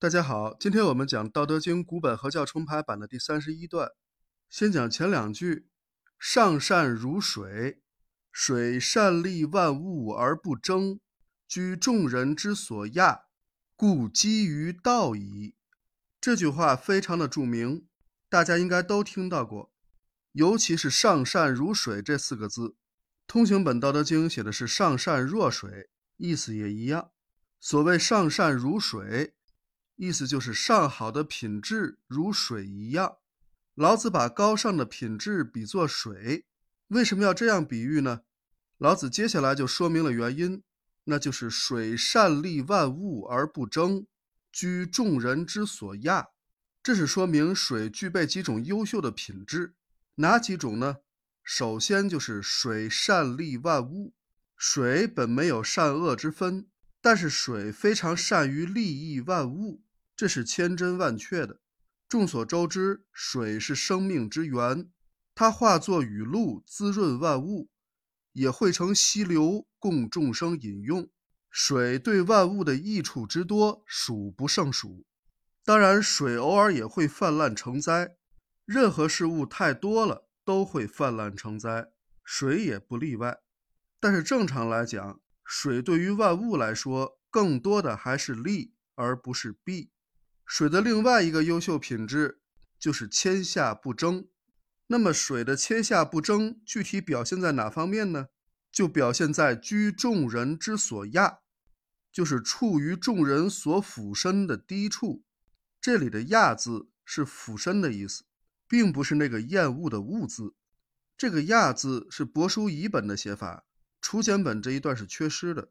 大家好，今天我们讲《道德经》古本合教重排版的第三十一段。先讲前两句：“上善如水，水善利万物而不争，居众人之所亚，故几于道矣。”这句话非常的著名，大家应该都听到过。尤其是“上善如水”这四个字，通行本《道德经》写的是“上善若水”，意思也一样。所谓“上善如水”。意思就是上好的品质如水一样。老子把高尚的品质比作水，为什么要这样比喻呢？老子接下来就说明了原因，那就是水善利万物而不争，居众人之所亚。这是说明水具备几种优秀的品质，哪几种呢？首先就是水善利万物。水本没有善恶之分，但是水非常善于利益万物。这是千真万确的。众所周知，水是生命之源，它化作雨露，滋润万物，也汇成溪流，供众生饮用。水对万物的益处之多，数不胜数。当然，水偶尔也会泛滥成灾。任何事物太多了，都会泛滥成灾，水也不例外。但是正常来讲，水对于万物来说，更多的还是利，而不是弊。水的另外一个优秀品质就是谦下不争。那么，水的谦下不争具体表现在哪方面呢？就表现在居众人之所亚，就是处于众人所俯身的低处。这里的“亚”字是俯身的意思，并不是那个厌恶的“恶”字。这个“亚”字是帛书乙本的写法，楚简本这一段是缺失的。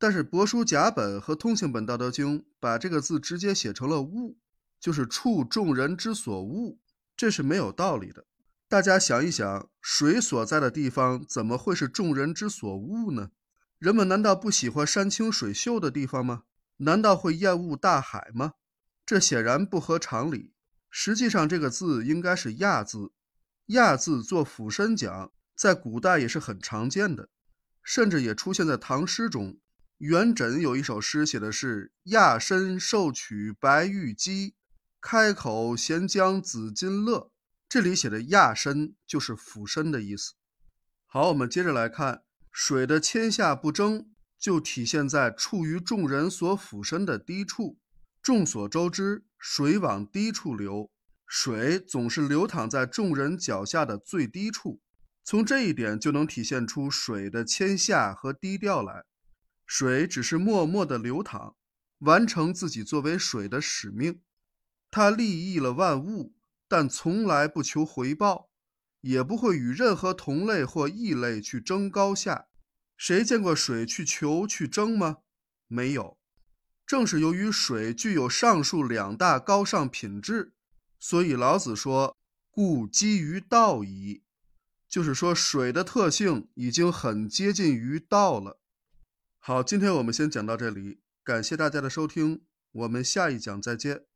但是帛书甲本和通行本《道德经》把这个字直接写成了“恶”，就是处众人之所恶，这是没有道理的。大家想一想，水所在的地方怎么会是众人之所恶呢？人们难道不喜欢山清水秀的地方吗？难道会厌恶大海吗？这显然不合常理。实际上，这个字应该是“亚”字，“亚”字做俯身讲，在古代也是很常见的，甚至也出现在唐诗中。元稹有一首诗，写的是“亚身受取白玉鸡，开口衔将紫金乐”。这里写的“亚身”就是俯身的意思。好，我们接着来看，水的谦下不争，就体现在处于众人所俯身的低处。众所周知，水往低处流，水总是流淌在众人脚下的最低处。从这一点就能体现出水的谦下和低调来。水只是默默的流淌，完成自己作为水的使命。它利益了万物，但从来不求回报，也不会与任何同类或异类去争高下。谁见过水去求去争吗？没有。正是由于水具有上述两大高尚品质，所以老子说：“故基于道矣。”就是说，水的特性已经很接近于道了。好，今天我们先讲到这里，感谢大家的收听，我们下一讲再见。